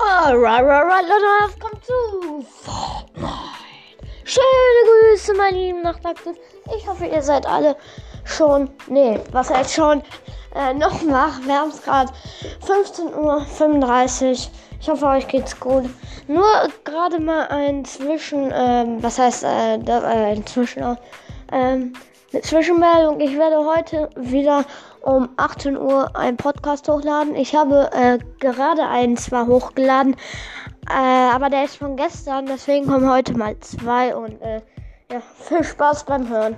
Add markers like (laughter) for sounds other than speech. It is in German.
Alright, Leute, kommt zu Fortnite. Schöne Grüße, meine lieben Nachtakten. Ich hoffe, ihr seid alle schon, nee, was heißt schon, äh, noch wach. Wir haben es gerade 15.35 Uhr. Ich hoffe, euch geht's gut. Nur gerade mal ein Zwischen, ähm, was heißt, äh, da, äh ein Zwischen, ähm, Zwischenmeldung. Ich werde heute wieder um 18 Uhr einen Podcast hochladen. Ich habe äh, gerade einen zwar hochgeladen, äh, aber der ist von gestern. Deswegen kommen heute mal zwei und äh, ja, (laughs) viel Spaß beim Hören.